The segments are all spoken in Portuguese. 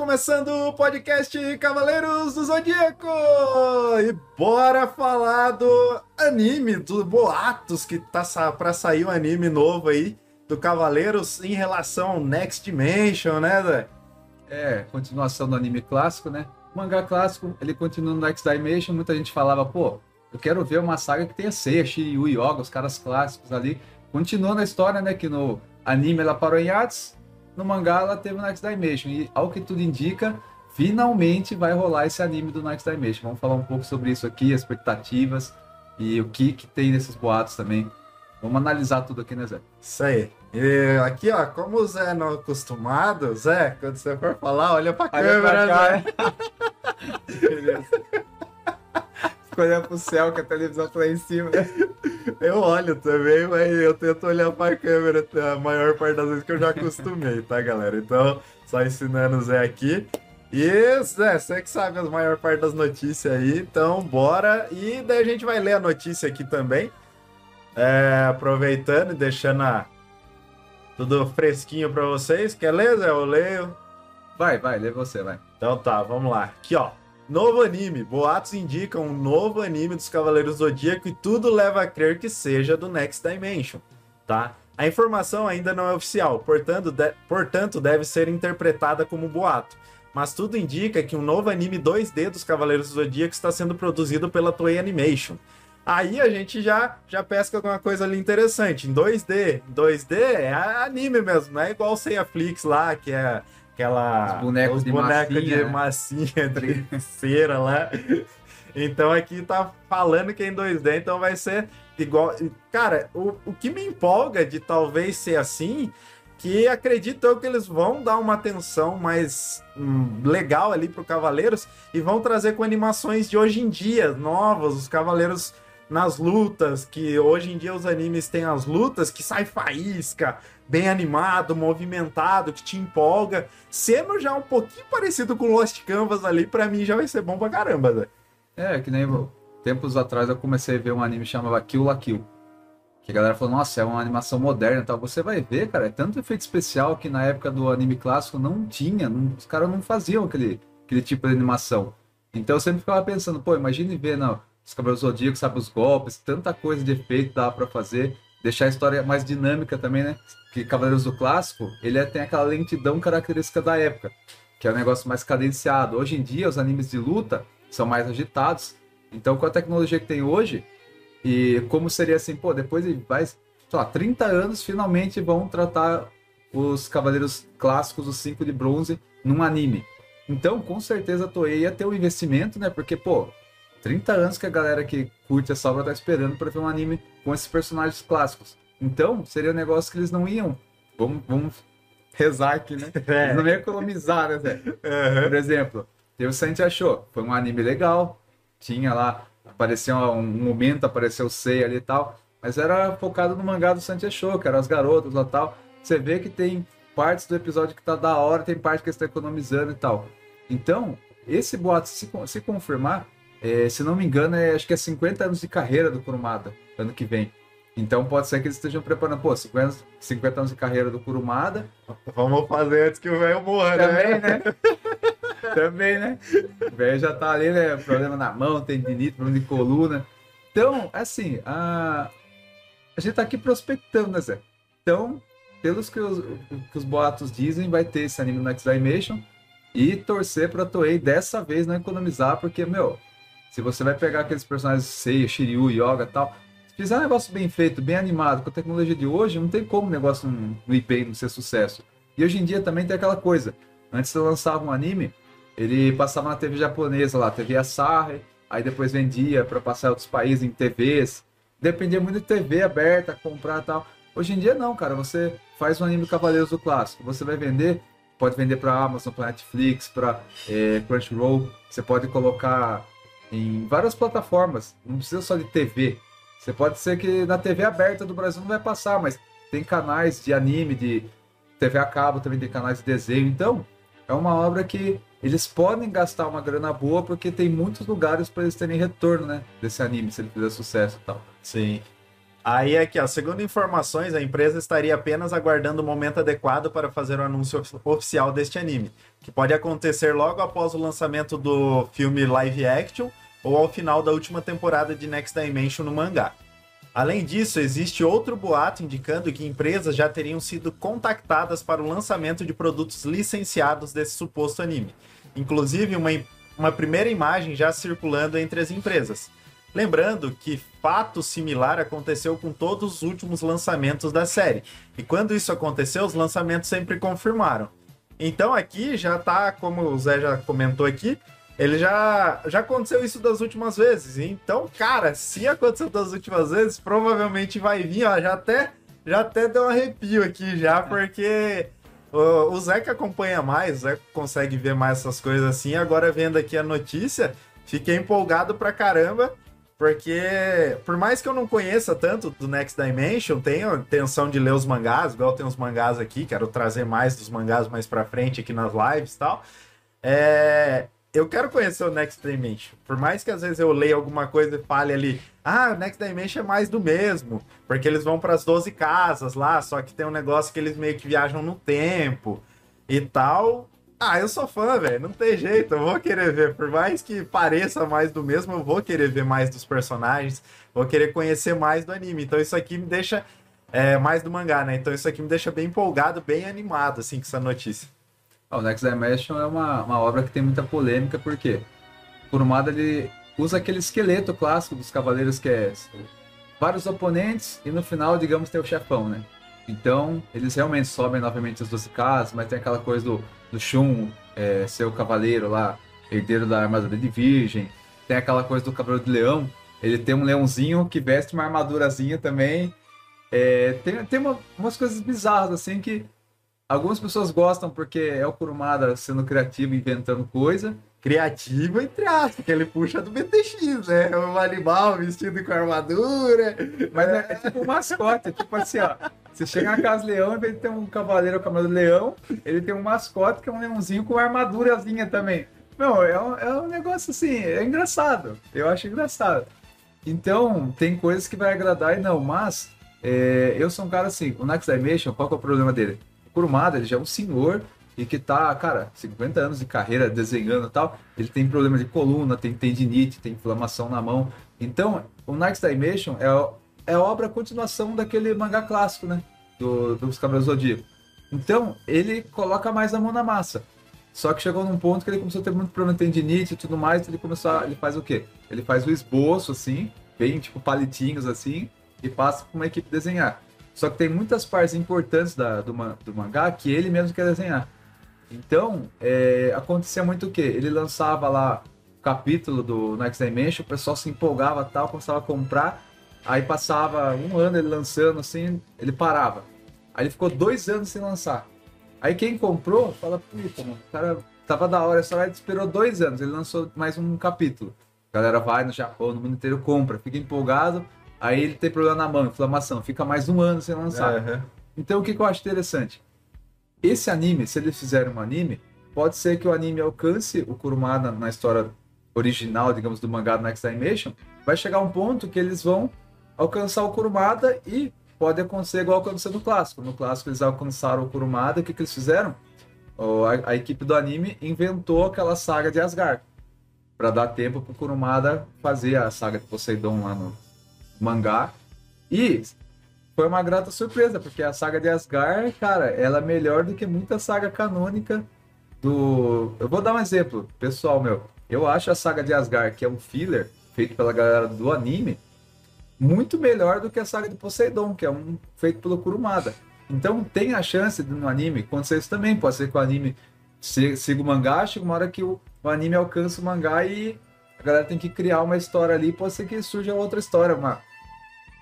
começando o podcast Cavaleiros do Zodíaco! E bora falar do anime, do boatos que tá pra sair um anime novo aí do Cavaleiros em relação ao Next Dimension, né, Zé? É, continuação do anime clássico, né? Mangá clássico, ele continua no Next Dimension, muita gente falava, pô, eu quero ver uma saga que tenha Seiya, Shiryu, Yoga, os caras clássicos ali. Continuou na história, né, que no anime ela parou em Hades, no mangá ela teve o Next Dimension. E ao que tudo indica, finalmente vai rolar esse anime do Next Dimension. Vamos falar um pouco sobre isso aqui, expectativas e o que, que tem nesses boatos também. Vamos analisar tudo aqui, né, Zé? Isso aí. E aqui, ó, como o Zé não é acostumado, Zé, quando você for falar, olha pra olha câmera, pra cá, Zé. Beleza. Fica olhando pro céu que a televisão tá lá em cima. Eu olho também, mas eu tento olhar pra câmera a maior parte das vezes que eu já acostumei, tá, galera? Então, só ensinando o Zé aqui. E, Zé, você que sabe a maior parte das notícias aí, então bora. E daí a gente vai ler a notícia aqui também. É, aproveitando e deixando a, tudo fresquinho pra vocês. Quer ler, Zé? Eu leio. Vai, vai, lê você, vai. Então tá, vamos lá. Aqui, ó. Novo anime. Boatos indicam um novo anime dos Cavaleiros Zodíaco e tudo leva a crer que seja do Next Dimension, tá? A informação ainda não é oficial, portanto, de... portanto deve ser interpretada como boato. Mas tudo indica que um novo anime 2D dos Cavaleiros do Zodíaco está sendo produzido pela Toei Animation. Aí a gente já, já pesca alguma coisa ali interessante. Em 2D, 2D é anime mesmo, não é igual o Seiya-Flix lá, que é aquela. Os bonecos os de bonecos massinha. de massinha, lá. Então aqui tá falando que é em 2D, então vai ser igual. Cara, o, o que me empolga de talvez ser assim, que acredito eu que eles vão dar uma atenção mais hum, legal ali pro Cavaleiros e vão trazer com animações de hoje em dia, novas, os Cavaleiros nas lutas, que hoje em dia os animes têm as lutas que sai faísca, bem animado, movimentado, que te empolga, sendo já um pouquinho parecido com Lost Canvas ali, para mim já vai ser bom pra caramba, Zé. É, que nem tempos atrás eu comecei a ver um anime que chamava Kill la Kill. Que a galera falou, nossa, é uma animação moderna e tal. Você vai ver, cara, é tanto efeito especial que na época do anime clássico não tinha, não, os caras não faziam aquele, aquele tipo de animação. Então eu sempre ficava pensando, pô, imagine ver não, os Cavaleiros Zodíacos, sabe, os golpes, tanta coisa de efeito dá para fazer, deixar a história mais dinâmica também, né? Que Cavaleiros do Clássico, ele é, tem aquela lentidão característica da época, que é um negócio mais cadenciado. Hoje em dia, os animes de luta são mais agitados. Então, com a tecnologia que tem hoje, e como seria assim, pô, depois de vai, sei lá, 30 anos, finalmente vão tratar os Cavaleiros Clássicos, os 5 de bronze, num anime. Então, com certeza a Toei ia ter um investimento, né? Porque, pô, 30 anos que a galera que curte essa obra tá esperando para ver um anime com esses personagens clássicos. Então, seria um negócio que eles não iam. Vamos, vamos rezar aqui, né? É. Eles não iam economizar, né, Zé? Uhum. Por exemplo, o Santi Achou. Foi um anime legal. Tinha lá, apareceu um momento, apareceu o Sei ali e tal. Mas era focado no mangá do Santi Achou, que eram as garotas lá e tal. Você vê que tem partes do episódio que tá da hora, tem parte que eles estão economizando e tal. Então, esse boato, se, se confirmar, é, se não me engano, é, acho que é 50 anos de carreira do Kurumada, ano que vem. Então pode ser que eles estejam preparando, pô, 50, 50 anos de carreira do Kurumada. Vamos fazer antes que o velho morra, né? Também, né? Também, né? O velho já tá ali, né? Problema na mão, tendinite, problema de coluna. Então, assim, a, a gente tá aqui prospectando, né, Zé? Então, pelos que os, que os boatos dizem, vai ter esse anime no Next Dimension. E torcer pra Toei dessa vez não economizar, porque, meu, se você vai pegar aqueles personagens Seiya, Shiryu, Yoga tal, se fizer um negócio bem feito, bem animado, com a tecnologia de hoje, não tem como o negócio não ir bem, não ser sucesso. E hoje em dia também tem aquela coisa. Antes você lançava um anime, ele passava na TV japonesa lá, TV Asahi, aí depois vendia para passar em outros países em TVs. Dependia muito de TV aberta, comprar tal. Hoje em dia não, cara. Você faz um anime Cavaleiros do Clássico, você vai vender, pode vender para Amazon, para Netflix, para é, Crunchyroll. Você pode colocar em várias plataformas. Não precisa só de TV. Você pode ser que na TV aberta do Brasil não vai passar, mas tem canais de anime, de TV a cabo, também tem canais de desenho. Então, é uma obra que eles podem gastar uma grana boa porque tem muitos lugares para eles terem retorno, né? Desse anime, se ele fizer sucesso e tal. Sim. Aí aqui, ó, segundo informações, a empresa estaria apenas aguardando o momento adequado para fazer o anúncio oficial deste anime, que pode acontecer logo após o lançamento do filme live action ou ao final da última temporada de Next Dimension no mangá. Além disso, existe outro boato indicando que empresas já teriam sido contactadas para o lançamento de produtos licenciados desse suposto anime. Inclusive, uma, uma primeira imagem já circulando entre as empresas. Lembrando que fato similar aconteceu com todos os últimos lançamentos da série. E quando isso aconteceu, os lançamentos sempre confirmaram. Então aqui já tá, como o Zé já comentou aqui, ele já, já aconteceu isso das últimas vezes. Então, cara, se aconteceu das últimas vezes, provavelmente vai vir, ó, já até, já até deu um arrepio aqui já, porque o, o Zé que acompanha mais, o Zé consegue ver mais essas coisas assim, agora vendo aqui a notícia, fiquei empolgado pra caramba, porque por mais que eu não conheça tanto do Next Dimension, tenho intenção de ler os mangás, igual tem os mangás aqui, quero trazer mais dos mangás mais pra frente aqui nas lives e tal. É, eu quero conhecer o Next Dimension. Por mais que às vezes eu leia alguma coisa e fale ali, ah, o Next Dimension é mais do mesmo, porque eles vão para as 12 casas lá, só que tem um negócio que eles meio que viajam no tempo e tal. Ah, eu sou fã, velho, não tem jeito, eu vou querer ver. Por mais que pareça mais do mesmo, eu vou querer ver mais dos personagens, vou querer conhecer mais do anime. Então isso aqui me deixa é, mais do mangá, né? Então isso aqui me deixa bem empolgado, bem animado, assim, com essa notícia. O Next Dimension é uma, uma obra que tem muita polêmica, porque por um lado ele usa aquele esqueleto clássico dos cavaleiros que é vários oponentes e no final, digamos, tem o chefão, né? Então, eles realmente sobem novamente as 12 casas, mas tem aquela coisa do, do Shun é, ser o cavaleiro lá, herdeiro da armadura de virgem. Tem aquela coisa do cavaleiro de leão, ele tem um leãozinho que veste uma armadurazinha também. É, tem tem uma, umas coisas bizarras, assim, que Algumas pessoas gostam porque é o Kurumada sendo criativo, inventando coisa. Criativo, entre aspas, que ele puxa do BTX, né? Um animal vestido com armadura. Mas é, é tipo um mascote, é tipo assim, ó. Você chega na casa leão, em vez de ter um cavaleiro com a armadura leão, ele tem um mascote que é um leãozinho com armadurazinha também. Não, é um, é um negócio assim, é engraçado. Eu acho engraçado. Então, tem coisas que vai agradar e não, mas é, eu sou um cara assim, o Next Dimension, qual que é o problema dele? Kurumada, ele já é um senhor e que tá, cara, 50 anos de carreira desenhando e tal, ele tem problema de coluna, tem tendinite, tem inflamação na mão. Então, o Next Dimension é, é obra continuação daquele mangá clássico, né? Do, dos Cavaleiros Zodíaco. Então, ele coloca mais a mão na massa. Só que chegou num ponto que ele começou a ter muito problema de tendinite e tudo mais, ele começou a, ele faz o quê? Ele faz o esboço, assim, bem tipo palitinhos, assim, e passa para uma equipe desenhar. Só que tem muitas partes importantes da, do, do mangá que ele mesmo quer desenhar. Então, é, acontecia muito o quê? Ele lançava lá o capítulo do Next Dimension, o pessoal se empolgava tal, começava a comprar, aí passava um ano ele lançando assim, ele parava. Aí ele ficou dois anos sem lançar. Aí quem comprou, fala, puta, mano, o cara tava da hora, só ele esperou dois anos, ele lançou mais um capítulo. A galera vai no Japão, no mundo inteiro compra, fica empolgado, Aí ele tem problema na mão, inflamação, fica mais um ano sem lançar. Uhum. Então o que, que eu acho interessante? Esse anime, se eles fizerem um anime, pode ser que o anime alcance o Kurumada na história original, digamos, do mangá do Next Dimension, vai chegar um ponto que eles vão alcançar o Kurumada e pode acontecer igual aconteceu no clássico. No clássico eles alcançaram o Kurumada, o que, que eles fizeram? A, a, equipe do anime inventou aquela saga de Asgard para dar tempo para o Kurumada fazer a saga de Poseidon lá no, mangá. E foi uma grata surpresa, porque a saga de Asgard, cara, ela é melhor do que muita saga canônica do. Eu vou dar um exemplo, pessoal, meu. Eu acho a saga de Asgard, que é um filler feito pela galera do anime, muito melhor do que a saga de Poseidon, que é um feito pelo Kurumada. Então tem a chance de no anime acontecer isso também. Pode ser que o anime siga o mangá, chega uma hora que o, o anime alcança o mangá e a galera tem que criar uma história ali. Pode ser que surja outra história, uma,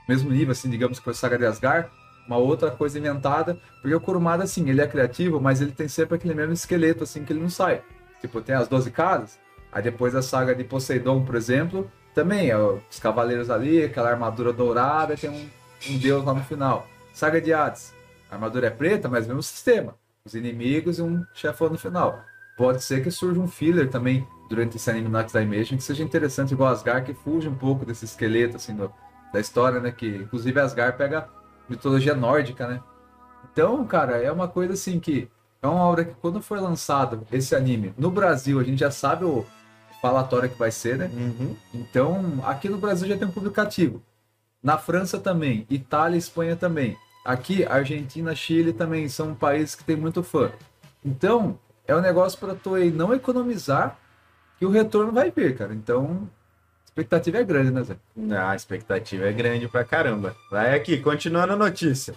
mesmo nível, assim, digamos que a saga de Asgard, uma outra coisa inventada, porque o Kurumada, assim, ele é criativo, mas ele tem sempre aquele mesmo esqueleto, assim, que ele não sai. Tipo, tem as 12 casas, aí depois a saga de Poseidon, por exemplo, também, é os cavaleiros ali, aquela armadura dourada, tem um, um deus lá no final. Saga de Hades, a armadura é preta, mas mesmo sistema. Os inimigos e um chefão no final. Pode ser que surja um filler também durante esse anime Night Dimension que seja interessante igual Asgard, que fuja um pouco desse esqueleto, assim, do, da história, né? Que inclusive Asgard pega mitologia nórdica, né? Então, cara, é uma coisa assim que é uma obra que quando for lançado esse anime no Brasil, a gente já sabe o falatório que vai ser, né? Uhum. Então, aqui no Brasil já tem um público cativo. Na França também, Itália e Espanha também. Aqui, Argentina, Chile também são países que tem muito fã. Então, é um negócio para aí não economizar que o retorno vai vir, cara. Então, a expectativa é grande, né, Zé? Ah, a expectativa é grande pra caramba. Vai aqui, continuando a notícia.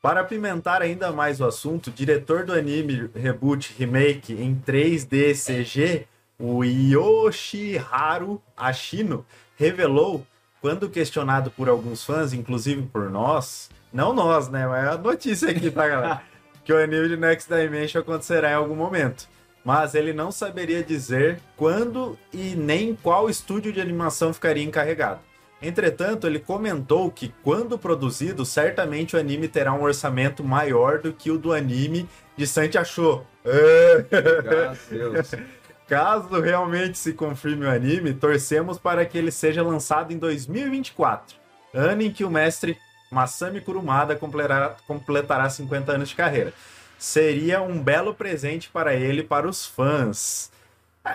Para apimentar ainda mais o assunto, o diretor do anime Reboot Remake em 3D CG, o Yoshiharu Ashino, revelou, quando questionado por alguns fãs, inclusive por nós, não nós, né, mas é a notícia aqui, tá, galera? que o anime de Next Dimension acontecerá em algum momento. Mas ele não saberia dizer quando e nem qual estúdio de animação ficaria encarregado. Entretanto, ele comentou que, quando produzido, certamente o anime terá um orçamento maior do que o do anime de Santi Achou. Caso realmente se confirme o anime, torcemos para que ele seja lançado em 2024, ano em que o mestre Masami Kurumada completará, completará 50 anos de carreira. Seria um belo presente para ele para os fãs.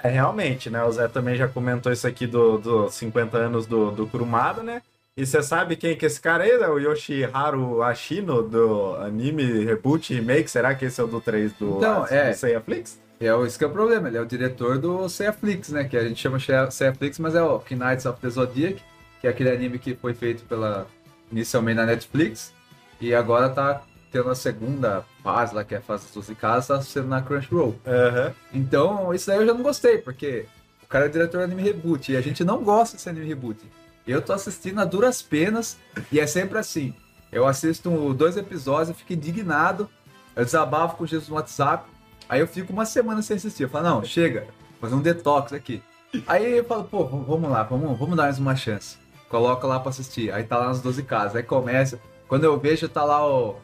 É, realmente, né? O Zé também já comentou isso aqui dos do 50 anos do, do Kurumada, né? E você sabe quem que é esse cara aí, né? O Yoshiharu Ashino, do anime Reboot Remake. Será que esse é o do 3 do, Então, do é. Seiya Flix? É, o- esse que é o problema, ele é o diretor do Seiya-Flix, né? Que a gente chama Seiya- Seiya-Flix, mas é o Knights of the Zodiac, que é aquele anime que foi feito pela inicialmente na Netflix e agora tá tendo a segunda fase lá, que é a fase dos 12 casas, tá sendo na Crunchyroll. Aham. Então, isso daí eu já não gostei, porque o cara é diretor do anime reboot e a gente não gosta desse anime reboot. Eu tô assistindo a duras penas e é sempre assim. Eu assisto dois episódios, eu fico indignado, eu desabafo com o Jesus no WhatsApp, aí eu fico uma semana sem assistir. Eu falo, não, chega, fazer um detox aqui. Aí eu falo, pô, vamos lá, vamos, vamos dar mais uma chance. Coloca lá pra assistir. Aí tá lá nas 12 casas. Aí começa. Quando eu vejo, tá lá o.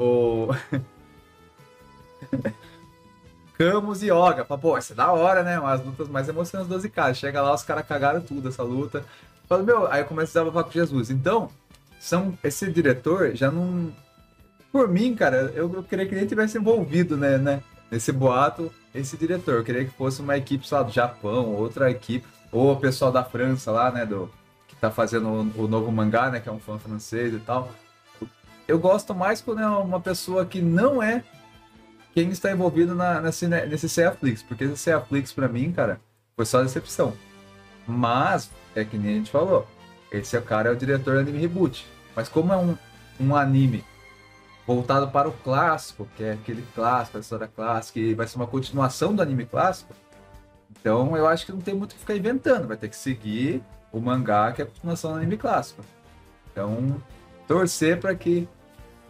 O. Camus e Yoga. Fala, pô, isso é da hora, né? Umas lutas mais emocionantes 12 casas. Chega lá, os caras cagaram tudo essa luta. Fala, meu, aí eu começo a desabafar com Jesus. Então, são, esse diretor já não. Por mim, cara, eu, eu queria que ele tivesse envolvido, né, né? Nesse boato, esse diretor. Eu queria que fosse uma equipe, sei lá, do Japão, outra equipe. Ou o pessoal da França lá, né? Do, que tá fazendo o, o novo mangá, né? Que é um fã francês e tal. Eu gosto mais quando é uma pessoa que não é quem está envolvido na, nesse, né, nesse Seaflix. Porque esse Seaflix, pra mim, cara, foi só decepção. Mas, é que nem a gente falou, esse é o cara é o diretor do anime reboot. Mas como é um, um anime voltado para o clássico, que é aquele clássico, a história clássica, e vai ser uma continuação do anime clássico, então eu acho que não tem muito o que ficar inventando, vai ter que seguir o mangá, que é a continuação do anime clássico. Então, torcer para que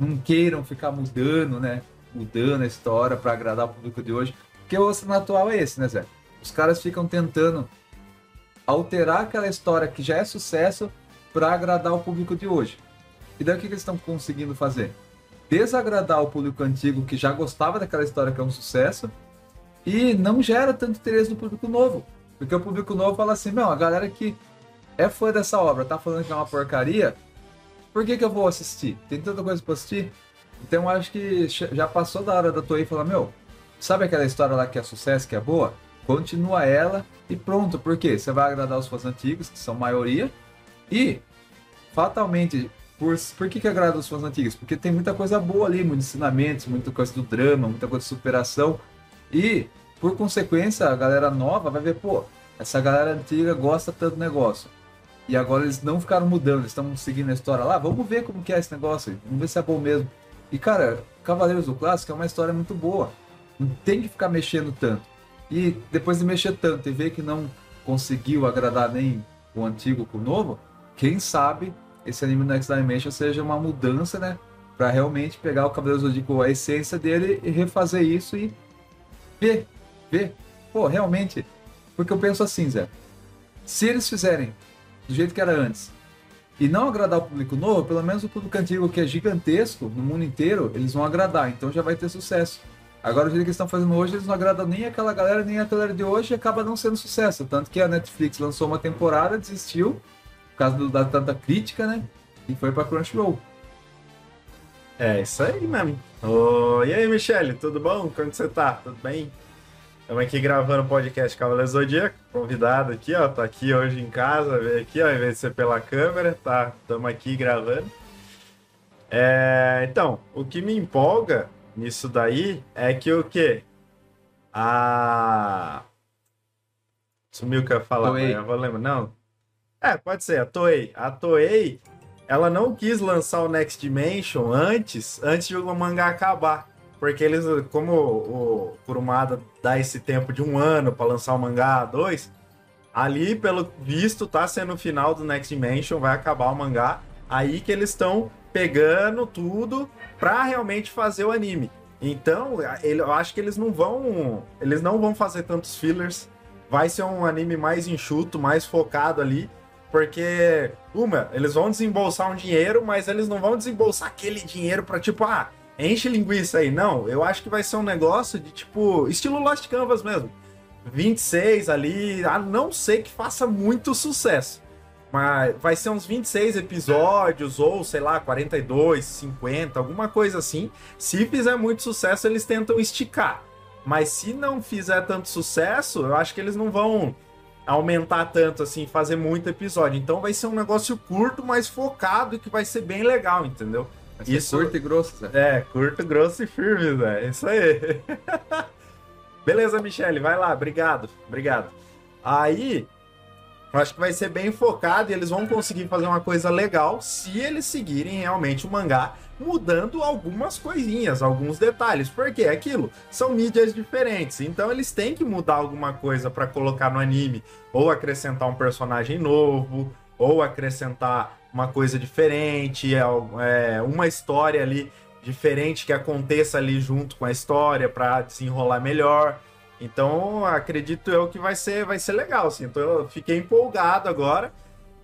não queiram ficar mudando, né? Mudando a história para agradar o público de hoje. Porque o cenário atual é esse, né, Zé? Os caras ficam tentando alterar aquela história que já é sucesso para agradar o público de hoje. E daí o que, que eles estão conseguindo fazer? Desagradar o público antigo que já gostava daquela história que é um sucesso e não gera tanto interesse do público novo. Porque o público novo fala assim, meu, a galera que é fã dessa obra tá falando que é uma porcaria, por que, que eu vou assistir? Tem tanta coisa pra assistir. Então acho que já passou da hora da Toei falar, meu, sabe aquela história lá que é sucesso, que é boa? Continua ela e pronto. Por quê? Você vai agradar os fãs antigos, que são maioria, e fatalmente, por, por que, que agrada os fãs antigos? Porque tem muita coisa boa ali, muitos ensinamentos, muita coisa do drama, muita coisa de superação. E, por consequência, a galera nova vai ver, pô, essa galera antiga gosta tanto do negócio. E agora eles não ficaram mudando, eles estão seguindo a história lá. Vamos ver como que é esse negócio, vamos ver se é bom mesmo. E, cara, Cavaleiros do Clássico é uma história muito boa. Não tem que ficar mexendo tanto. E depois de mexer tanto e ver que não conseguiu agradar nem o antigo com o novo, quem sabe esse anime Next Dimension seja uma mudança, né? Pra realmente pegar o Cavaleiro Zodíaco, a essência dele e refazer isso e ver, ver. Pô, realmente. Porque eu penso assim, Zé. Se eles fizerem do jeito que era antes e não agradar o público novo, pelo menos o público antigo, que é gigantesco no mundo inteiro, eles vão agradar. Então já vai ter sucesso. Agora, o jeito que eles estão fazendo hoje, eles não agradam nem aquela galera, nem a galera de hoje, e acaba não sendo sucesso. Tanto que a Netflix lançou uma temporada, desistiu, causa do, da tanta crítica, né? E foi pra Crunchyroll. É isso aí mesmo. Oh, e aí, Michele, tudo bom? Como você tá? Tudo bem? Estamos aqui gravando o podcast Cavaleiro Zodíaco. Convidado aqui, ó. Tá aqui hoje em casa, veio aqui, ó, em vez de ser pela câmera, tá? Estamos aqui gravando. É, então, o que me empolga nisso daí é que o quê? A. Sumiu o que eu ia falar, Toei. eu vou lembrar. Não. É, pode ser, a Toei. A Toei, ela não quis lançar o Next Dimension antes, antes de o mangá acabar. Porque eles, como o Kurumada dá esse tempo de um ano para lançar o mangá 2, ali, pelo visto, tá sendo o final do Next Dimension, vai acabar o mangá. Aí que eles estão pegando tudo pra realmente fazer o anime. Então, eu acho que eles não vão. Eles não vão fazer tantos fillers. Vai ser um anime mais enxuto, mais focado ali. Porque, uma, eles vão desembolsar um dinheiro, mas eles não vão desembolsar aquele dinheiro pra tipo, ah, enche linguiça aí. Não, eu acho que vai ser um negócio de tipo, estilo Lost Canvas mesmo. 26 ali, a não ser que faça muito sucesso. Mas vai ser uns 26 episódios, ou sei lá, 42, 50, alguma coisa assim. Se fizer muito sucesso, eles tentam esticar. Mas se não fizer tanto sucesso, eu acho que eles não vão aumentar tanto assim, fazer muito episódio. Então vai ser um negócio curto, mas focado e que vai ser bem legal, entendeu? Ser Isso- curto e grosso, Zé. É, curto, grosso e firme, Zé. Isso aí. Beleza, Michele, vai lá, obrigado, obrigado. Aí, eu acho que vai ser bem focado e eles vão conseguir fazer uma coisa legal se eles seguirem realmente o mangá, mudando algumas coisinhas, alguns detalhes. Porque é aquilo, são mídias diferentes, então eles têm que mudar alguma coisa para colocar no anime, ou acrescentar um personagem novo, ou acrescentar uma coisa diferente, é, é, uma história ali diferente que aconteça ali junto com a história para desenrolar melhor. Então, acredito eu que vai ser, vai ser legal, assim. Então, eu fiquei empolgado agora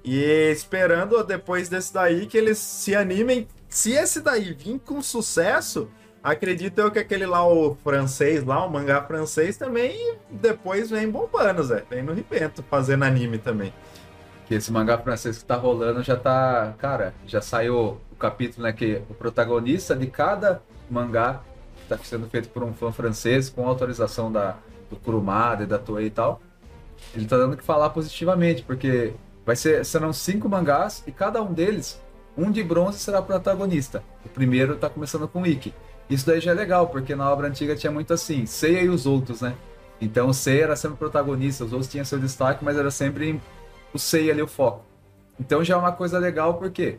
e esperando depois desse daí que eles se animem. Se esse daí vir com sucesso, acredito eu que aquele lá, o francês lá, o mangá francês também depois vem bombando, Zé. Vem no ribento fazendo anime também. Que esse mangá francês que tá rolando já tá. Cara, já saiu o capítulo, né? Que o protagonista de cada mangá tá sendo feito por um fã francês com autorização da, do Kurumada e da Toei e tal. Ele tá dando que falar positivamente, porque vai ser, serão cinco mangás e cada um deles, um de bronze será protagonista. O primeiro tá começando com Ikki. Isso daí já é legal, porque na obra antiga tinha muito assim, Seiya e os outros, né? Então o Seiya era sempre protagonista, os outros tinham seu destaque, mas era sempre o Seiya ali o foco. Então já é uma coisa legal, porque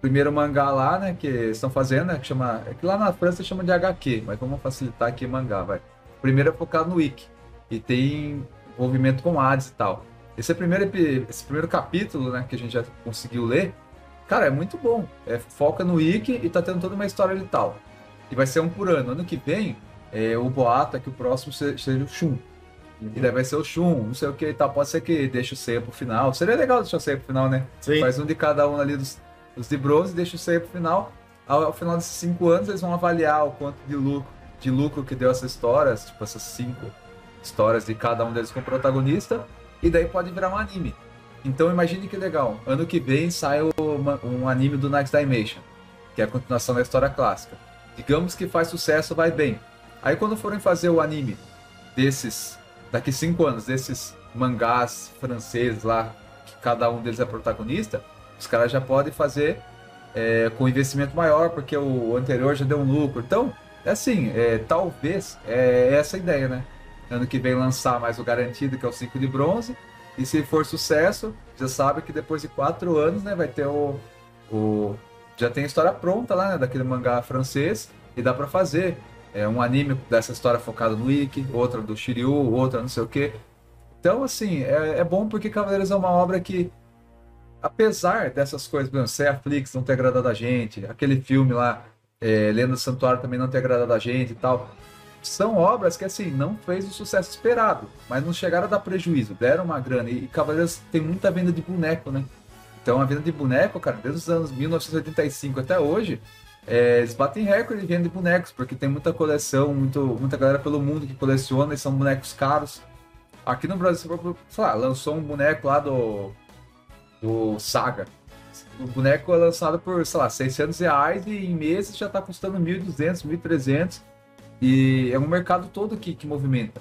primeiro mangá lá, né, que estão fazendo, né, que chama, é que lá na França chama de HQ, mas vamos facilitar aqui mangá, vai. Primeiro é focado no Wiki e tem envolvimento com Hades e tal. Esse é primeiro esse primeiro capítulo, né, que a gente já conseguiu ler, cara, é muito bom. É foca no Wiki e tá tendo toda uma história e tal. E vai ser um por ano. Ano que vem, é, o boato é que o próximo se- seja o Shun. E daí vai ser o Shun, não sei o que e tal. Pode ser que deixe o Seiya pro final. Seria legal deixar o Seiya pro final, né? Sim. Faz um de cada um ali dos, dos de bronze, deixa o Seiya pro final. Ao, ao final desses cinco anos, eles vão avaliar o quanto de lucro, de lucro que deu essas histórias, tipo essas cinco histórias de cada um deles com protagonista, e daí pode virar um anime. Então imagine que legal. Ano que vem sai uma- um anime do Next Dimension, que é a continuação da história clássica. Digamos que faz sucesso, vai bem. Aí quando forem fazer o anime desses, daqui cinco anos, desses mangás franceses lá, que cada um deles é protagonista, os caras já podem fazer é, com investimento maior, porque o anterior já deu um lucro. Então, é assim, é, talvez é essa a ideia, né? Ano que vem lançar mais o garantido, que é o 5 de bronze. E se for sucesso, já sabe que depois de quatro anos, né, vai ter o. o já tem a história pronta lá, né, daquele mangá francês, e dá pra fazer. É um anime dessa história focada no Ikki, outra do Shiryu, outra não sei o quê. Então, assim, é, é bom porque Cavaleiros é uma obra que, apesar dessas coisas, por exemplo, Seraflix não ter agradado a gente, aquele filme lá, é, Lenda do Santuário também não ter agradado a gente e tal, são obras que, assim, não fez o sucesso esperado, mas não chegaram a dar prejuízo, deram uma grana. E, e Cavaleiros tem muita venda de boneco, né? Então, a venda de boneco, cara, desde os anos 1985 até hoje, é, eles batem recorde de venda de bonecos, porque tem muita coleção, muito, muita galera pelo mundo que coleciona e são bonecos caros. Aqui no Brasil, sei lá, lançou um boneco lá do do Saga. O boneco é lançado por, sei lá, 600 reais e em meses já tá custando 1.200, 1.300. E é um mercado todo que, que movimenta.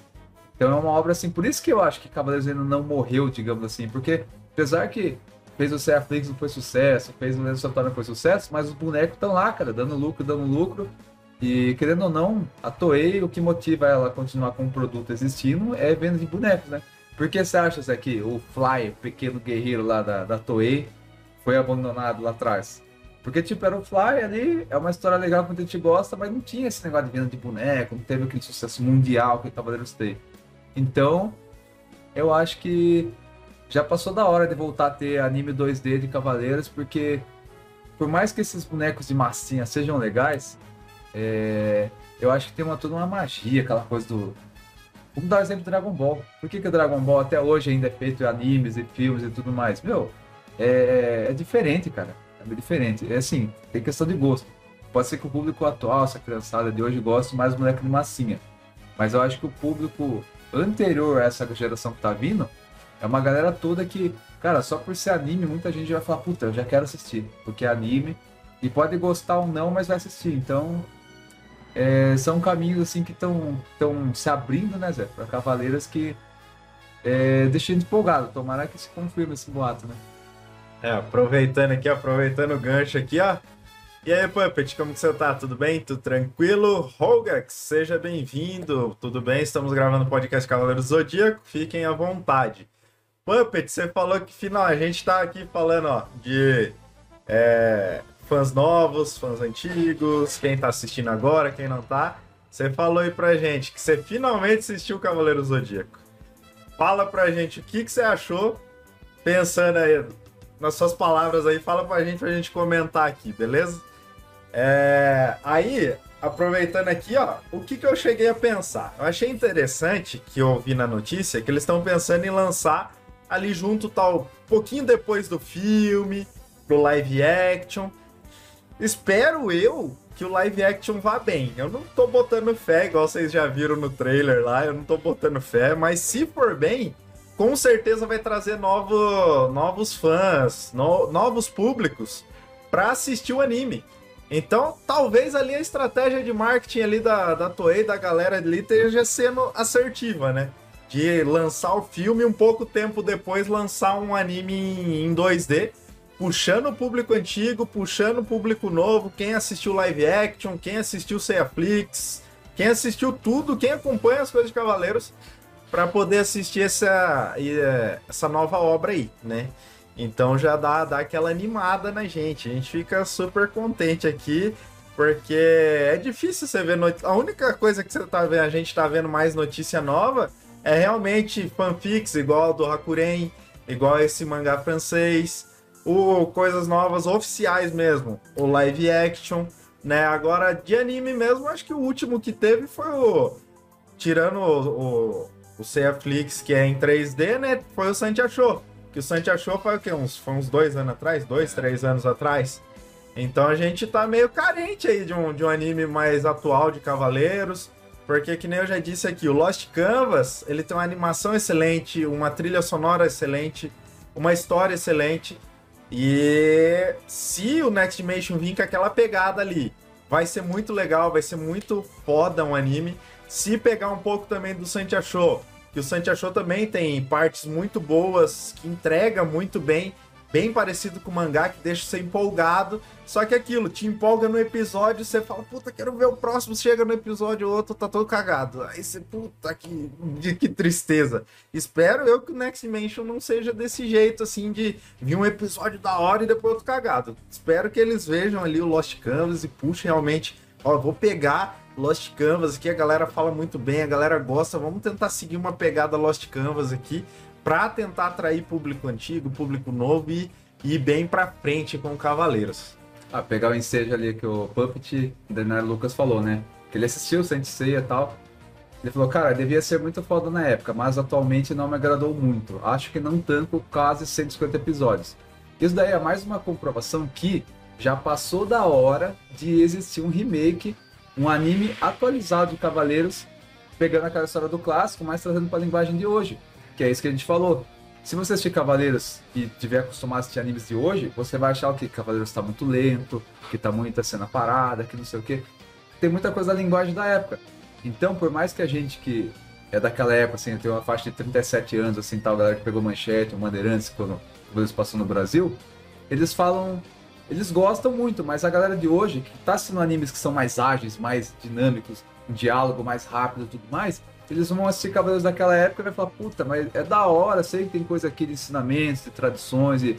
Então é uma obra assim, por isso que eu acho que Cavaleiros ainda não morreu, digamos assim, porque apesar que fez o Seraflix não foi sucesso, fez o Santana não foi sucesso, mas os bonecos estão lá, cara, dando lucro, dando lucro. E querendo ou não, a Toei, o que motiva ela a continuar com o produto existindo é venda de bonecos, né? Por que você acha, Zé, que o Fly, o pequeno guerreiro lá da, da Toei, foi abandonado lá atrás? Porque, tipo, era o Fly ali, é uma história legal que muita gente gosta, mas não tinha esse negócio de venda de boneco, não teve aquele sucesso mundial que o Cavaleiros tem. Então, eu acho que já passou da hora de voltar a ter anime 2D de Cavaleiros, porque por mais que esses bonecos de massinha sejam legais, é, eu acho que tem uma, toda uma magia, aquela coisa do. Vamos dar o exemplo do Dragon Ball. Por que, que o Dragon Ball até hoje ainda é feito em animes e filmes e tudo mais? Meu, é, é diferente, cara. É diferente. É assim, tem questão de gosto. Pode ser que o público atual, essa criançada de hoje, goste mais do moleque de massinha. Mas eu acho que o público anterior a essa geração que tá vindo é uma galera toda que, cara, só por ser anime, muita gente vai falar, puta, eu já quero assistir, porque é anime. E pode gostar ou não, mas vai assistir. Então, é, são caminhos assim que estão se abrindo, né, Zé? Para cavaleiras que é, deixam empolgado. Tomara que se confirme esse boato, né? É, aproveitando aqui, aproveitando o gancho aqui, ó. E aí, Puppet, como que você tá? Tudo bem? Tudo tranquilo? Rogax, seja bem-vindo. Tudo bem? Estamos gravando o podcast Cavaleiro Zodíaco. Fiquem à vontade. Puppet, você falou que final a gente tá aqui falando, ó, de é, fãs novos, fãs antigos, quem tá assistindo agora, quem não tá. Você falou aí pra gente que você finalmente assistiu Cavaleiro Zodíaco. Fala pra gente o que, que você achou, pensando aí nas suas palavras aí, fala pra gente pra gente comentar aqui, beleza? É, aí, aproveitando aqui, ó, o que, que eu cheguei a pensar? Eu achei interessante que eu vi na notícia que eles estão pensando em lançar ali junto tal, pouquinho depois do filme, pro live action. Espero eu que o live action vá bem. Eu não tô botando fé, igual vocês já viram no trailer lá, eu não tô botando fé, mas se for bem, com certeza vai trazer novo, novos fãs, no, novos públicos para assistir o anime. Então, talvez ali a estratégia de marketing ali da, da Toei, da galera ali, esteja sendo assertiva, né? De lançar o filme um pouco tempo depois lançar um anime em 2D, puxando o público antigo, puxando o público novo, quem assistiu live action, quem assistiu Seiaflix, quem assistiu tudo, quem acompanha as coisas de Cavaleiros, para poder assistir essa, é, essa nova obra aí, né? Então já dá, dá aquela animada na gente. A gente fica super contente aqui, porque é difícil você ver notícia. A única coisa que você tá vendo, a gente tá vendo mais notícia nova é realmente fanfics, igual do Hakuren, igual esse mangá francês, o coisas novas oficiais mesmo, o live action, né? Agora de anime mesmo, acho que o último que teve foi o tirando o, o, o que é em 3D, né? Foi o Santi Achou que o Santi achou foi o quê? Uns, foi uns dois anos atrás? Dois, três anos atrás? Então a gente tá meio carente aí de um, de um anime mais atual de Cavaleiros. Porque, que nem eu já disse aqui, o Lost Canvas, ele tem uma animação excelente, uma trilha sonora excelente, uma história excelente. E se o Next Dimension vir com aquela pegada ali, vai ser muito legal, vai ser muito foda um anime. Se pegar um pouco também do Santi Achou, que o Santi achou também tem partes muito boas, que entrega muito bem, bem parecido com o mangá, que deixa você empolgado. Só que aquilo, te empolga no episódio, você fala, puta, quero ver o próximo, chega no episódio outro, tá todo cagado. Aí você, puta, que, que tristeza. Espero eu que o Next Dimension não seja desse jeito, assim, de vir um episódio da hora e depois outro cagado. Espero que eles vejam ali o Lost Canvas e puxem realmente, ó, vou pegar Lost Canvas aqui, a galera fala muito bem, a galera gosta. Vamos tentar seguir uma pegada Lost Canvas aqui para tentar atrair público antigo, público novo e ir bem para frente com Cavaleiros. Ah, pegar o ensejo ali que o Puppet Daniel Lucas falou, né? Que ele assistiu Saint Seiya e tal. Ele falou, cara, devia ser muito foda na época, mas atualmente não me agradou muito. Acho que não tanto quase 150 episódios. Isso daí é mais uma comprovação que já passou da hora de existir um remake um anime atualizado de Cavaleiros, pegando aquela história do clássico, mas trazendo para a linguagem de hoje, que é isso que a gente falou. Se você assistir Cavaleiros e tiver acostumado a assistir animes de hoje, você vai achar que Cavaleiros está muito lento, que tá muita cena parada, que não sei o que. Tem muita coisa da linguagem da época. Então, por mais que a gente que é daquela época, assim, tem uma faixa de 37 anos, assim, tal, galera que pegou manchete, o Bandeirantes, quando eles passou no Brasil, eles falam. Eles gostam muito, mas a galera de hoje, que tá assistindo animes que são mais ágeis, mais dinâmicos, um diálogo mais rápido e tudo mais, eles vão assistir Cavaleiros daquela época e vai falar, puta, mas é da hora, sei que tem coisa aqui de ensinamentos, de tradições, de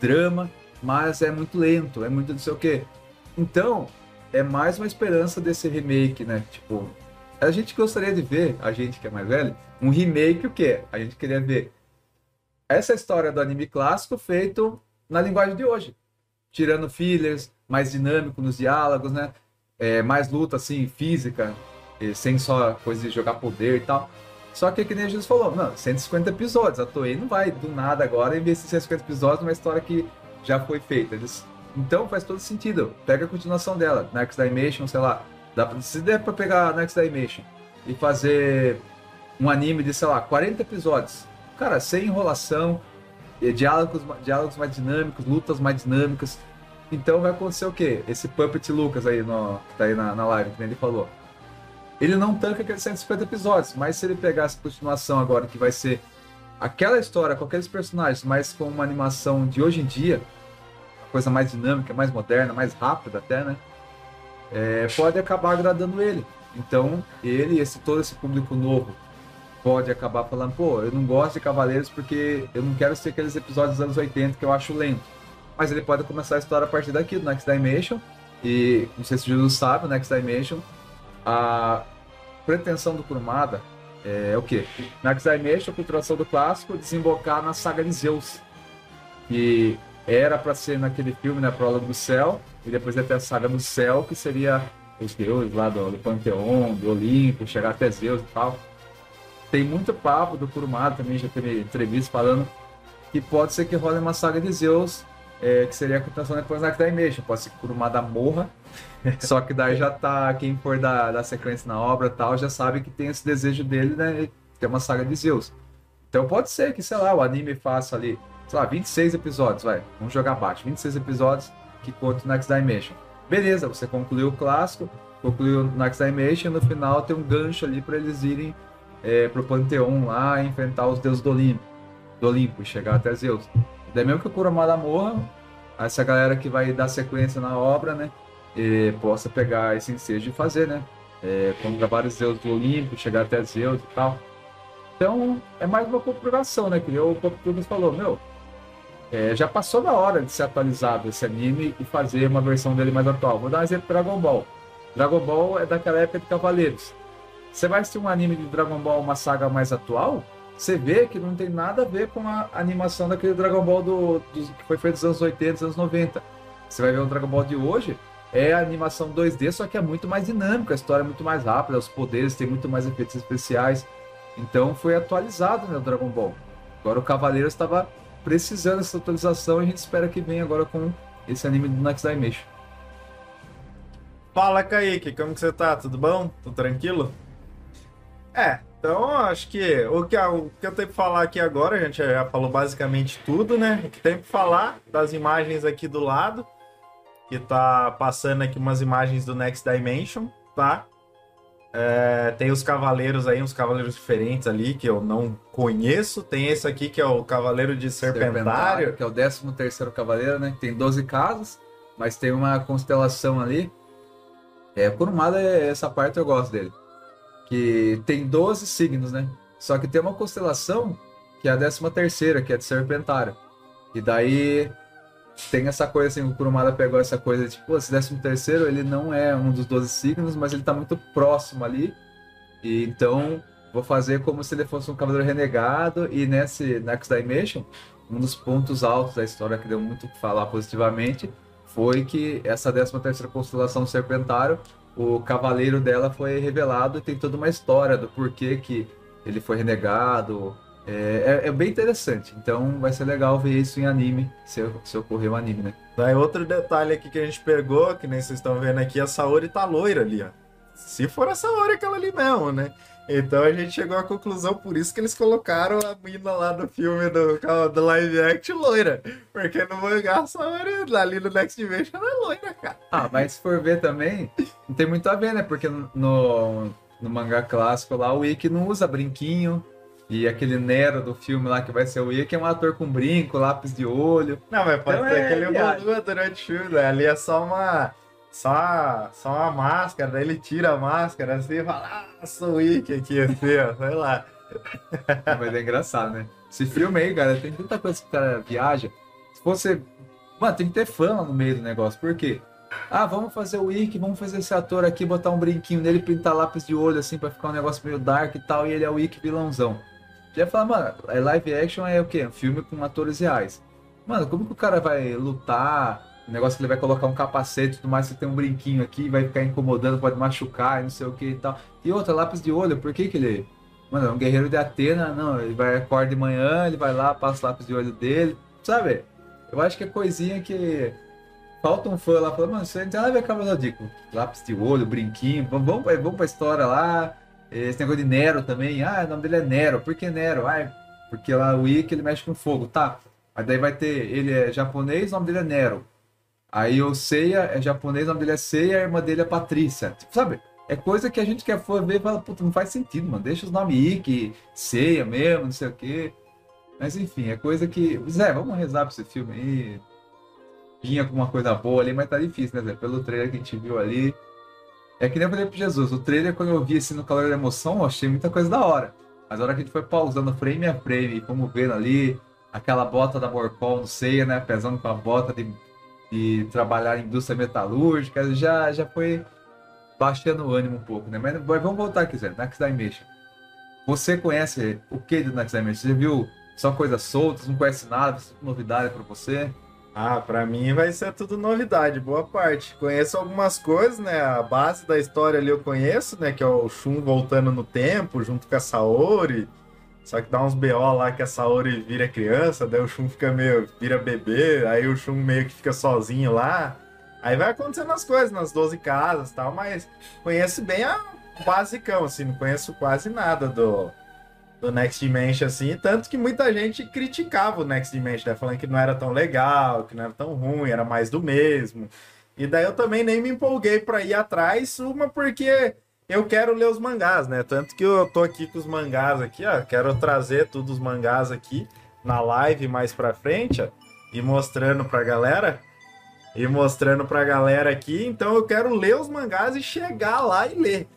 drama, mas é muito lento, é muito não sei o quê. Então, é mais uma esperança desse remake, né? Tipo, a gente gostaria de ver, a gente que é mais velho, um remake o quê? A gente queria ver essa história do anime clássico feito na linguagem de hoje. Tirando fillers, mais dinâmico nos diálogos, né? É, mais luta, assim, física, sem só coisa de jogar poder e tal. Só que, que nem a Jesus falou, não, 150 episódios. A Toei não vai do nada agora investir 150 episódios numa história que já foi feita. Eles... Então faz todo sentido. Pega a continuação dela, Next Dimension, sei lá. Dá pra... Se der pra pegar Next Dimension e fazer um anime de, sei lá, 40 episódios. Cara, sem enrolação, diálogos, diálogos mais dinâmicos, lutas mais dinâmicas. Então vai acontecer o quê? Esse Puppet Lucas aí, no, que tá aí na, na live, que ele falou ele não tanca aqueles 150 episódios, mas se ele pegar essa continuação agora, que vai ser aquela história com aqueles personagens, mas com uma animação de hoje em dia, coisa mais dinâmica, mais moderna, mais rápida até, né? É, pode acabar agradando ele. Então, ele, esse todo esse público novo, pode acabar falando, pô, eu não gosto de Cavaleiros porque eu não quero ser aqueles episódios dos anos 80 que eu acho lento. Mas ele pode começar a história a partir daqui, do Next Dimension. E não sei se o Jesus sabe, o Next Dimension a pretensão do Kurumada é o quê? Na Xymation, a culturação do clássico, desembocar na saga de Zeus. Que era para ser naquele filme, né, Prólogo do Céu, e depois ter a saga do Céu, que seria os deuses lá do, do Panteão, do Olimpo, chegar até Zeus e tal. Tem muito papo do Kurumada também, já teve entrevista falando que pode ser que role uma saga de Zeus, é, que seria a continuação depois da Xymation. Pode ser Kurumada morra só que daí já tá, quem for da, da sequência na obra tal, já sabe que tem esse desejo dele, né? Ter uma saga de Zeus. Então pode ser que, sei lá, o anime faça ali, sei lá, 26 episódios, vai. Vamos jogar abaixo. 26 episódios que conta o Next Dimension. Beleza, você concluiu o clássico, concluiu o Next Dimension, no final tem um gancho ali para eles irem é, pro Panteão lá enfrentar os deuses do Olimpo, do Olimpo e chegar até Zeus. Daí mesmo que o Kurumada morra, essa galera que vai dar sequência na obra, né? e possa pegar esse ensejo e fazer, né? É, contra vários deuses do Olimpo, chegar até Zeus e tal. Então, é mais uma comprovação, né? Que o Pop falou, meu, é, já passou da hora de ser atualizado esse anime e fazer uma versão dele mais atual. Vou dar um exemplo Dragon Ball. Dragon Ball é daquela época de Cavaleiros. Você vai assistir um anime de Dragon Ball, uma saga mais atual, você vê que não tem nada a ver com a animação daquele Dragon Ball do, do que foi feito nos anos 80, nos anos 90. Você vai ver o Dragon Ball de hoje, é a animação 2D, só que é muito mais dinâmica, a história é muito mais rápida, os poderes têm muito mais efeitos especiais. Então foi atualizado né, o Dragon Ball. Agora o Cavaleiro estava precisando dessa atualização e a gente espera que venha agora com esse anime do Next Dimension. Fala, Kaique, como que você tá? Tudo bom? Tudo tranquilo? É, então acho que o que, eu tenho que falar aqui agora, a gente já falou basicamente tudo, né? O que tem que falar das imagens aqui do lado que tá passando aqui umas imagens do Next Dimension, tá? É, tem os cavaleiros aí, uns cavaleiros diferentes ali que eu não conheço. Tem esse aqui que é o Cavaleiro de Serpentário. Serpentário que é o 13 terceiro cavaleiro, né? Tem 12 casas, mas tem uma constelação ali. É, por um lado, é, essa parte eu gosto dele. Que tem 12 signos, né? Só que tem uma constelação que é a 13 terceira, que é de Serpentário. E daí tem essa coisa assim, o Kurumada pegou essa coisa, tipo, esse décimo terceiro, ele não é um dos 12 signos, mas ele tá muito próximo ali. E então, vou fazer como se ele fosse um cavaleiro renegado, e nesse Next Dimension, um dos pontos altos da história que deu muito que falar positivamente, foi que essa décima terceira constelação Serpentário, o cavaleiro dela foi revelado e tem toda uma história do porquê que ele foi renegado, é, é, é, bem interessante, então vai ser legal ver isso em anime, se, se ocorrer um anime, né? Daí outro detalhe aqui que a gente pegou, que nem vocês estão vendo aqui, a Saori tá loira ali, ó. se for essa hora aquela ali mesmo, né? Então a gente chegou à conclusão, por isso que eles colocaram a mina lá do filme do, do live action loira. Porque no mangá só era ali no Next Dimension era loira, cara. Ah, mas se for ver também, não tem muito a ver, né? Porque no, no mangá clássico lá, o Ikki não usa brinquinho. E aquele Nero do filme lá que vai ser o Ikki é um ator com brinco, lápis de olho. Não, mas pode então ser é, que ele evolua durante o filme, né? Ali é só uma só, só uma máscara, daí ele tira a máscara assim e fala, ah, sou Wick aqui, assim, ó, sei lá. Mas é engraçado, né? Esse filme aí, cara, tem tanta coisa que o cara viaja. Se você. Mano, tem que ter fã no meio do negócio, por quê? Ah, vamos fazer o Wick, vamos fazer esse ator aqui, botar um brinquinho nele, pintar lápis de olho, assim, pra ficar um negócio meio dark e tal, e ele é o Wick vilãozão. Já fala, mano, é live action é o quê? Um filme com atores reais. Mano, como que o cara vai lutar? O negócio que ele vai colocar um capacete e tudo mais, você tem um brinquinho aqui, vai ficar incomodando, pode machucar, não sei o que e tal. E outra, lápis de olho, por que que ele... Mano, é um guerreiro de Atena, não, ele vai acordar de manhã, ele vai lá, passa o lápis de olho dele, sabe? Eu acho que é coisinha que... Falta um fã lá, falando, mano, você não tem nada a ver com. Lápis de olho, brinquinho, vamos, vamos, vamos pra história lá. Esse negócio de Nero também, ah, o nome dele é Nero, por que Nero? Ah, porque lá o Ikki ele mexe com fogo, tá. Mas daí vai ter, ele é japonês, o nome dele é Nero. Aí o Seiya é japonês, o nome dele é Seiya, a irmã dele é Patrícia. Tipo, sabe? É coisa que a gente quer for ver e fala, puta, não faz sentido, mano. Deixa os nomes que Seiya mesmo, não sei o quê. Mas enfim, é coisa que. Zé, vamos rezar pra esse filme aí. Vinha com uma coisa boa ali, mas tá difícil, né, Zé? Pelo trailer que a gente viu ali. É que nem eu falei pro Jesus, o trailer, quando eu vi assim no calor da emoção, eu achei muita coisa da hora. Mas a hora que a gente foi pausando frame a frame, como vendo ali, aquela bota da Morcol no Seiya, né? Pesando com a bota de de trabalhar em indústria metalúrgica, já, já foi baixando o ânimo um pouco, né? Mas, mas vamos voltar aqui, Zé, Next Dimension. Você conhece o que do Next Dimension? Você viu só coisas soltas, não conhece nada, novidade para você? Ah, para mim vai ser tudo novidade, boa parte. Conheço algumas coisas, né? A base da história ali eu conheço, né? Que é o Shun voltando no tempo, junto com a Saori. Só que dá uns BO lá que a Saori vira criança, daí o Shun fica meio. vira bebê, aí o Shun meio que fica sozinho lá. Aí vai acontecendo as coisas nas 12 casas e tal, mas conheço bem a basicão, assim, não conheço quase nada do, do Next Dimension, assim, tanto que muita gente criticava o Next Dimension, né? Falando que não era tão legal, que não era tão ruim, era mais do mesmo. E daí eu também nem me empolguei para ir atrás, uma porque eu quero ler os mangás, né? Tanto que eu tô aqui com os mangás aqui, ó. Quero trazer todos os mangás aqui na live mais pra frente, ó. E mostrando pra galera. E mostrando pra galera aqui. Então eu quero ler os mangás e chegar lá e ler.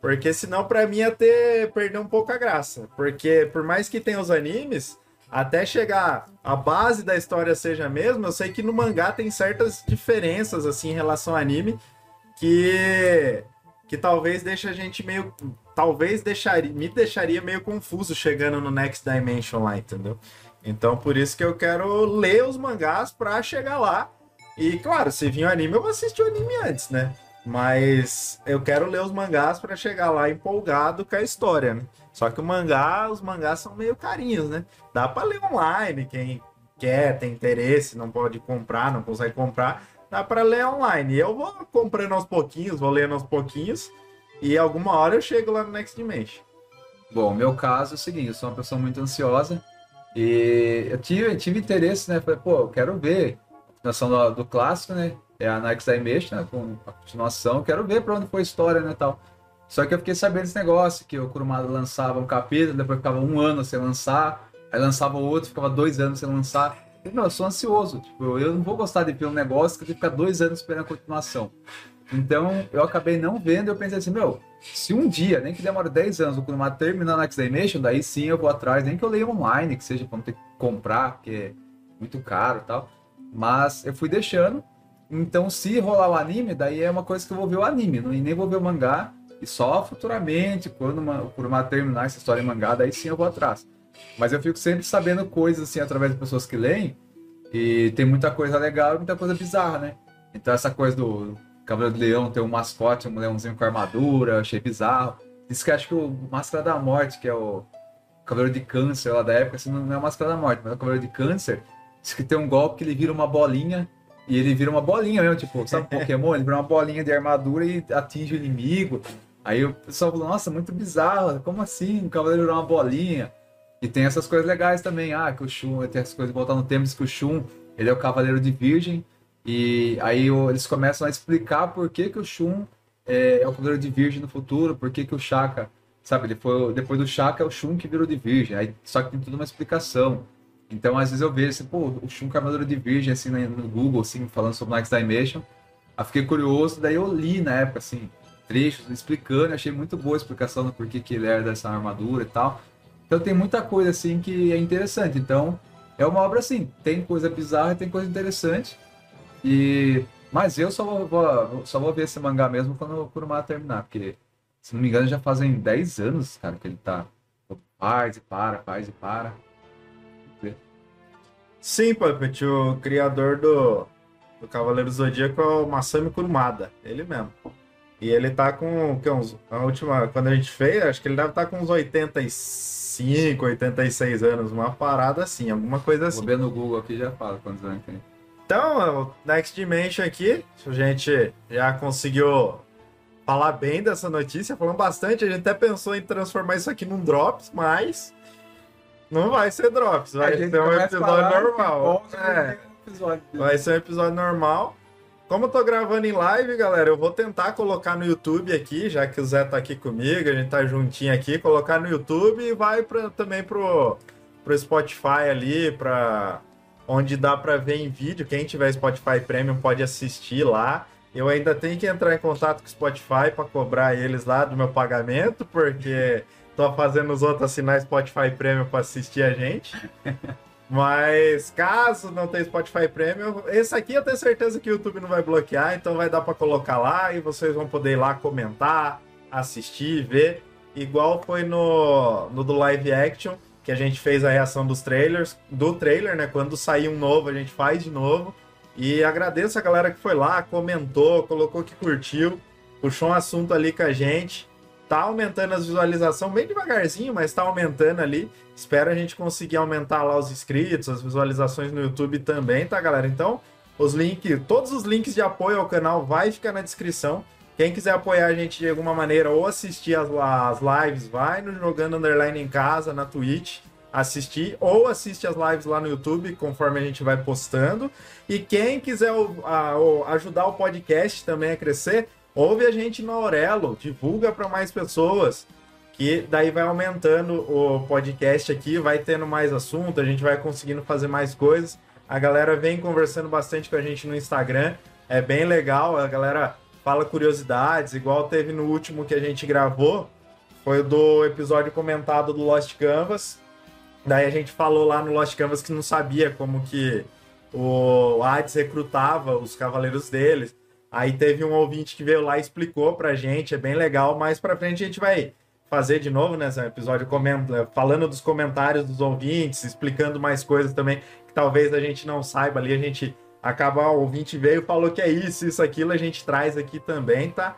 Porque senão pra mim ia ter... Perder um pouco a graça. Porque por mais que tenha os animes... Até chegar a base da história seja a mesma, eu sei que no mangá tem certas diferenças assim em relação ao anime que que talvez deixe a gente meio. Talvez deixaria, me deixaria meio confuso chegando no Next Dimension lá, entendeu? Então por isso que eu quero ler os mangás pra chegar lá. E claro, se vir o anime, eu vou assistir o anime antes, né? Mas eu quero ler os mangás para chegar lá empolgado com a história, né? Só que o mangá, os mangás são meio carinhos, né? Dá para ler online, quem quer, tem interesse, não pode comprar, não consegue comprar dá para ler online. Eu vou comprando aos pouquinhos, vou lendo aos pouquinhos, e alguma hora eu chego lá no Next Dimension. Bom, meu caso é o seguinte, eu sou uma pessoa muito ansiosa, e eu tive, tive interesse, né? Falei, pô, eu quero ver a continuação do, do clássico, né? É a Next Dimension, né? Com a continuação, quero ver para onde foi a história, né? Tal. Só que eu fiquei sabendo desse negócio, que o Kurumada lançava um capítulo, depois ficava um ano sem lançar, aí lançava outro, ficava dois anos sem lançar. Eu sou ansioso. Tipo, eu não vou gostar de ver um negócio que eu tenho que ficar dois anos esperando a continuação. Então, eu acabei não vendo eu pensei assim, meu, se um dia, nem que demore 10 anos, o Kuruma terminar na X-Dimension, daí sim eu vou atrás, nem que eu leia online, que seja pra não ter que comprar, porque é muito caro e tal. Mas eu fui deixando. Então, se rolar o anime, daí é uma coisa que eu vou ver o anime, não, nem vou ver o mangá. E só futuramente, quando uma, o Kuruma terminar essa história em mangá, daí sim eu vou atrás. Mas eu fico sempre sabendo coisas assim através de pessoas que leem. E tem muita coisa legal e muita coisa bizarra, né? Então essa coisa do Cavaleiro do Leão ter um mascote, um leãozinho com armadura, achei bizarro. Diz que acho que o Máscara da Morte, que é o Cavaleiro de Câncer lá da época, assim, não é o Máscara da Morte, mas é o Cavaleiro de Câncer. Diz que tem um golpe que ele vira uma bolinha e ele vira uma bolinha mesmo, tipo, sabe Pokémon? Ele vira uma bolinha de armadura e atinge o inimigo. Aí o pessoal falou, nossa, muito bizarro, como assim? Um cavaleiro jogar uma bolinha. E tem essas coisas legais também, ah, que o Shun, tem essas coisas, voltar no tempo, diz que o Shun, ele é o cavaleiro de virgem, e aí eles começam a explicar por que, que o Shun é, é o cavaleiro de virgem no futuro, por que, que o Shaka, sabe, ele foi, depois do Shaka é o Shun que virou de virgem, aí, só que tem tudo uma explicação. Então, às vezes eu vejo assim, pô, o Shun cavaleiro de virgem, assim, no Google, assim, falando sobre Next Dimension, aí fiquei curioso, daí eu li na época, assim, trechos explicando, achei muito boa a explicação do porquê que ele era dessa armadura e tal. Então tem muita coisa assim que é interessante. Então é uma obra assim, tem coisa bizarra tem coisa interessante. E mas eu só vou, vou, só vou ver esse mangá mesmo quando o Kurumada terminar, porque se não me engano já fazem 10 anos, cara, que ele tá faz e para, faz e para. Sim, Puppet, o criador do, do Cavaleiro Zodíaco é o Masami Kurumada, ele mesmo. E ele tá com, que, uns, a última, quando a gente fez, acho que ele deve estar tá com uns 85, 86 anos, uma parada assim, alguma coisa assim. Vou ver no Google aqui já fala quantos anos tem. Então, o Next Dimension aqui, a gente já conseguiu falar bem dessa notícia, falando bastante, a gente até pensou em transformar isso aqui num Drops, mas não vai ser Drops, vai ser um episódio normal. É, vai ser um episódio normal. Como eu tô gravando em live, galera, eu vou tentar colocar no YouTube aqui, já que o Zé tá aqui comigo, a gente tá juntinho aqui, colocar no YouTube e vai pra, também pro, pro Spotify ali, pra onde dá pra ver em vídeo. Quem tiver Spotify Premium pode assistir lá. Eu ainda tenho que entrar em contato com o Spotify para cobrar eles lá do meu pagamento, porque tô fazendo os outros assinar Spotify Premium para assistir a gente. Mas caso não tenha Spotify Premium, esse aqui eu tenho certeza que o YouTube não vai bloquear, então vai dar para colocar lá e vocês vão poder ir lá comentar, assistir, ver. Igual foi no, no do live action, que a gente fez a reação dos trailers, do trailer, né? Quando sair um novo, a gente faz de novo. E agradeço a galera que foi lá, comentou, colocou que curtiu, puxou um assunto ali com a gente tá aumentando as visualizações bem devagarzinho, mas tá aumentando ali. Espero a gente conseguir aumentar lá os inscritos, as visualizações no YouTube também, tá, galera? Então, os links, todos os links de apoio ao canal vai ficar na descrição. Quem quiser apoiar a gente de alguma maneira ou assistir as, as lives, vai no Jogando Underline em casa, na Twitch, assistir, ou assiste as lives lá no YouTube, conforme a gente vai postando. E quem quiser ajudar o podcast também a crescer, Ouve a gente no Aurelo, divulga para mais pessoas, que daí vai aumentando o podcast aqui, vai tendo mais assunto, a gente vai conseguindo fazer mais coisas. A galera vem conversando bastante com a gente no Instagram, é bem legal, a galera fala curiosidades, igual teve no último que a gente gravou, foi do episódio comentado do Lost Canvas. Daí a gente falou lá no Lost Canvas que não sabia como que o Hades recrutava os cavaleiros deles. Aí teve um ouvinte que veio lá e explicou pra gente, é bem legal. Mais pra frente a gente vai fazer de novo, né? episódio comenta, falando dos comentários dos ouvintes, explicando mais coisas também que talvez a gente não saiba ali. A gente acaba, o ouvinte veio falou que é isso, isso, aquilo, a gente traz aqui também, tá?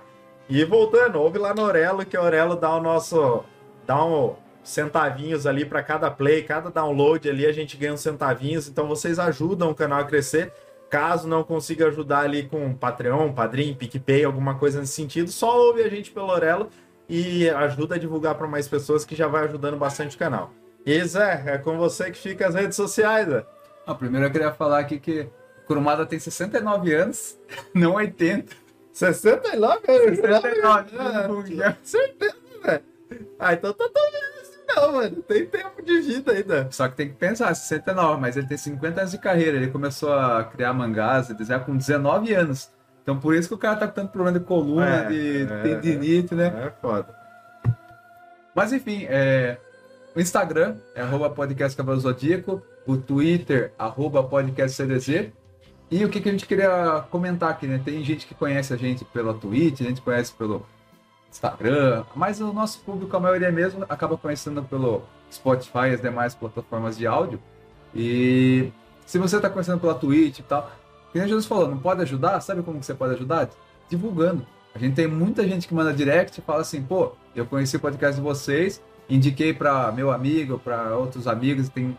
E voltando, ouve lá no Orelo, que o Orelo dá o nosso. dá um centavinhos ali para cada play, cada download ali, a gente ganha uns centavinhos. Então vocês ajudam o canal a crescer. Caso não consiga ajudar ali com Patreon, Padrim, PicPay, alguma coisa nesse sentido, só ouve a gente pelo Orelo e ajuda a divulgar para mais pessoas que já vai ajudando bastante o canal. E Zé, é com você que fica as redes sociais, Zé. Ah, primeiro eu queria falar aqui que Kurumada tem 69 anos, não 80. 69 anos? 69 anos. Né? Certeza, velho. Ah, então tá tão não, mano, tem tempo de vida ainda. Só que tem que pensar, 69, mas ele tem 50 anos de carreira. Ele começou a criar mangás e desenhar com 19 anos. Então por isso que o cara tá com tanto problema de coluna, é, de é, tendinite, né? É foda. Mas enfim, é, o Instagram é arroba podcast Cavalo Zodíaco, o Twitter, arroba podcast CDZ. E o que, que a gente queria comentar aqui, né? Tem gente que conhece a gente pela Twitch, a gente conhece pelo Instagram, mas o nosso público, a maioria mesmo, acaba conhecendo pelo Spotify e as demais plataformas de áudio. E se você está conhecendo pela Twitch e tal, que nem Jesus falou, não pode ajudar? Sabe como você pode ajudar? Divulgando. A gente tem muita gente que manda direct e fala assim, pô, eu conheci o podcast de vocês, indiquei para meu amigo, para outros amigos, tem,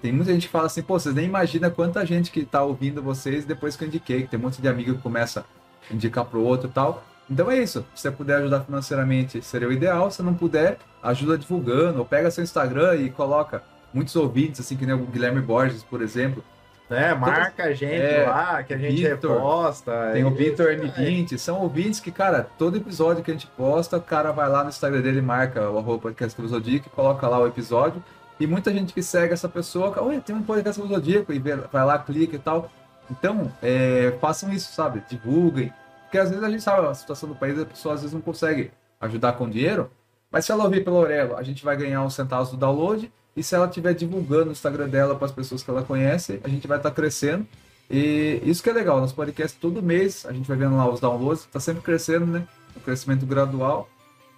tem muita gente que fala assim, pô, vocês nem imaginam quanta gente que está ouvindo vocês depois que eu indiquei, que tem um monte de amigo que começa a indicar pro outro e tal. Então é isso. Se você puder ajudar financeiramente, seria o ideal. Se não puder, ajuda divulgando. Ou pega seu Instagram e coloca muitos ouvintes, assim, que nem o Guilherme Borges, por exemplo. É, marca a gente É, lá, que a gente Vitor, reposta. Tem o e- Vitor M20. São ouvintes que, cara, todo episódio que a gente posta, o cara vai lá no Instagram dele, marca o arroba podcast do Zodíaco, coloca lá o episódio. E muita gente que segue essa pessoa, oi, tem um podcast do Zodíaco, e vai lá, clica e tal. Então, é, façam isso, sabe? Divulguem. Porque às vezes a gente sabe a situação do país, a pessoa às vezes não consegue ajudar com dinheiro. Mas se ela ouvir pelo Aurelo, a gente vai ganhar uns centavos do download. E se ela estiver divulgando o Instagram dela para as pessoas que ela conhece, a gente vai estar crescendo. E isso que é legal, nosso podcast todo mês, a gente vai vendo lá os downloads, tá sempre crescendo, né? Um crescimento gradual.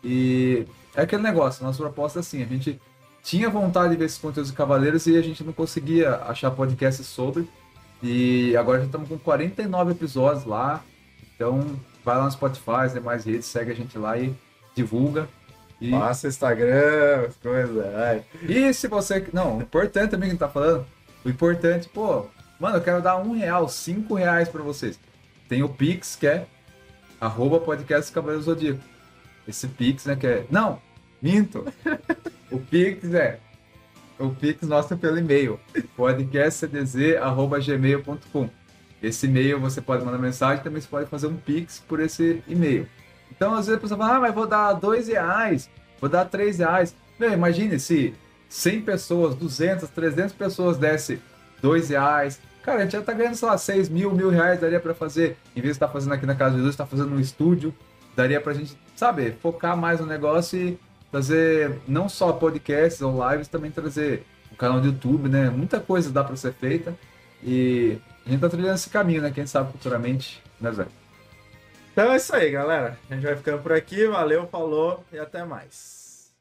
E é aquele negócio, nossa proposta é assim, a gente tinha vontade de ver esses conteúdos de Cavaleiros e a gente não conseguia achar podcast sobre. E agora já estamos com 49 episódios lá. Então vai lá no Spotify, as demais redes, segue a gente lá e divulga. E, Passa Instagram, as coisas. ai. e se você. Não, o importante também que a gente tá falando. O importante, pô, mano, eu quero dar um real, cinco reais pra vocês. Tem o Pix, que é arroba podcast Cavaleiro Zodíaco. Esse Pix, né, que é. Não, minto. o Pix é. O Pix nosso é pelo e-mail. podcastcdz.gmail.com. Esse e-mail você pode mandar mensagem, também você pode fazer um Pix por esse e-mail. Então, às vezes a pessoa fala, ah, mas vou dar dois reais, vou dar três reais. Meu, imagine se 100 pessoas, 200, 300 pessoas desse dois reais. Cara, a gente já tá ganhando, sei lá, 6 mil, mil reais daria pra fazer. Em vez de estar fazendo aqui na Casa de Jesus, tá fazendo no estúdio. Daria pra gente, sabe, focar mais no negócio e trazer não só podcasts ou lives, também trazer o canal do YouTube, né? Muita coisa dá pra ser feita. E a gente tá trilhando esse caminho, né? Quem sabe futuramente, né, Zé? Então é isso aí, galera. A gente vai ficando por aqui. Valeu, falou e até mais.